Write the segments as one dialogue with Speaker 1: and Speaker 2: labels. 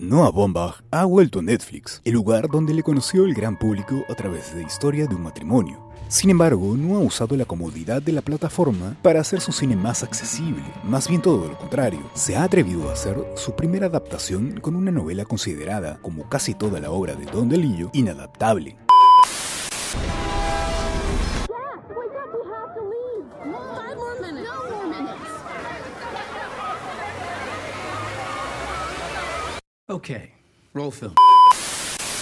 Speaker 1: Noah Baumbach ha vuelto a Netflix, el lugar donde le conoció el gran público a través de Historia de un matrimonio. Sin embargo, no ha usado la comodidad de la plataforma para hacer su cine más accesible, más bien todo lo contrario. Se ha atrevido a hacer su primera adaptación con una novela considerada, como casi toda la obra de Don DeLillo, inadaptable.
Speaker 2: Okay, roll film.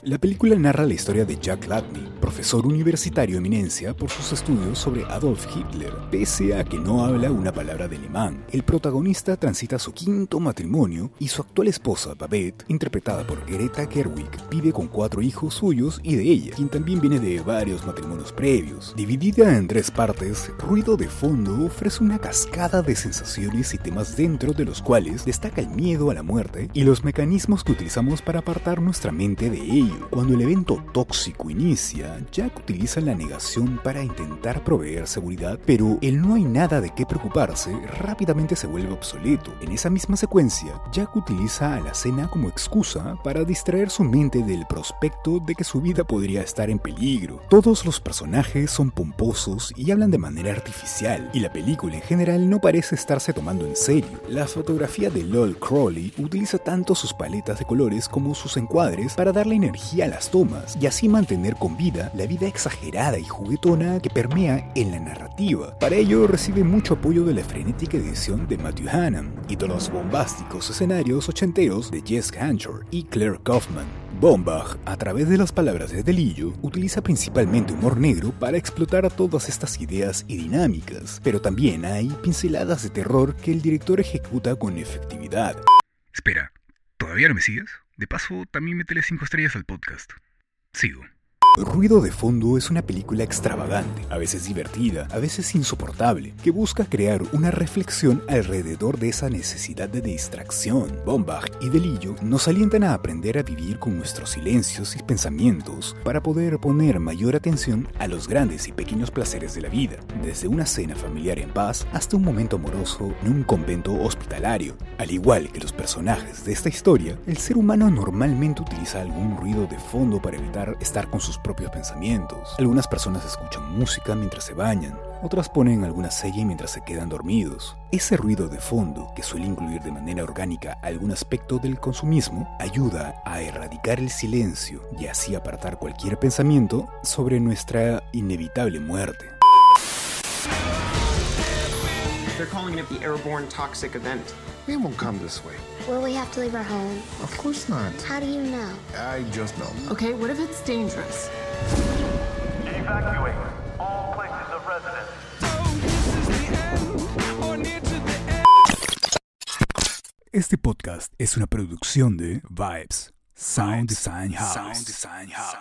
Speaker 1: La película narra la historia de Jack Latney, profesor universitario eminencia por sus estudios sobre Adolf Hitler. Pese a que no habla una palabra de alemán, el protagonista transita su quinto matrimonio y su actual esposa, Babette, interpretada por Greta Gerwig, vive con cuatro hijos suyos y de ella, quien también viene de varios matrimonios previos. Dividida en tres partes, Ruido de Fondo ofrece una cascada de sensaciones y temas dentro de los cuales destaca el miedo a la muerte y los mecanismos que utilizamos para apartar nuestra mente de Cuando el evento tóxico inicia, Jack utiliza la negación para intentar proveer seguridad, pero el no hay nada de qué preocuparse rápidamente se vuelve obsoleto. En esa misma secuencia, Jack utiliza a la cena como excusa para distraer su mente del prospecto de que su vida podría estar en peligro. Todos los personajes son pomposos y hablan de manera artificial, y la película en general no parece estarse tomando en serio. La fotografía de Lol Crowley utiliza tanto sus paletas de colores como sus encuadres para darle energía a las tomas y así mantener con vida la vida exagerada y juguetona que permea en la narrativa. Para ello recibe mucho apoyo de la frenética edición de Matthew Hannam y de los bombásticos escenarios ochenteros de Jess Hanchor y Claire Kaufman. Bombach, a través de las palabras de Delillo, utiliza principalmente humor negro para explotar todas estas ideas y dinámicas, pero también hay pinceladas de terror que el director ejecuta con efectividad.
Speaker 3: Espera, ¿todavía no me sigues? De paso, también métele 5 estrellas al podcast. Sigo.
Speaker 1: Ruido de Fondo es una película extravagante, a veces divertida, a veces insoportable, que busca crear una reflexión alrededor de esa necesidad de distracción. Bombach y Delillo nos alientan a aprender a vivir con nuestros silencios y pensamientos para poder poner mayor atención a los grandes y pequeños placeres de la vida, desde una cena familiar en paz hasta un momento amoroso en un convento hospitalario. Al igual que los personajes de esta historia, el ser humano normalmente utiliza algún ruido de fondo para evitar estar con sus propios pensamientos. Algunas personas escuchan música mientras se bañan, otras ponen alguna serie mientras se quedan dormidos. Ese ruido de fondo, que suele incluir de manera orgánica algún aspecto del consumismo, ayuda a erradicar el silencio y así apartar cualquier pensamiento sobre nuestra inevitable muerte.
Speaker 4: They're calling it the airborne toxic event.
Speaker 5: We won't come this way.
Speaker 6: Will we have to leave our home?
Speaker 5: Of course not.
Speaker 6: How do you know?
Speaker 5: I just know.
Speaker 7: Okay, what if it's dangerous?
Speaker 8: Evacuate all places of residence. This is the end or near to the end.
Speaker 1: Este podcast es una producción de Vibes, Sound Design House.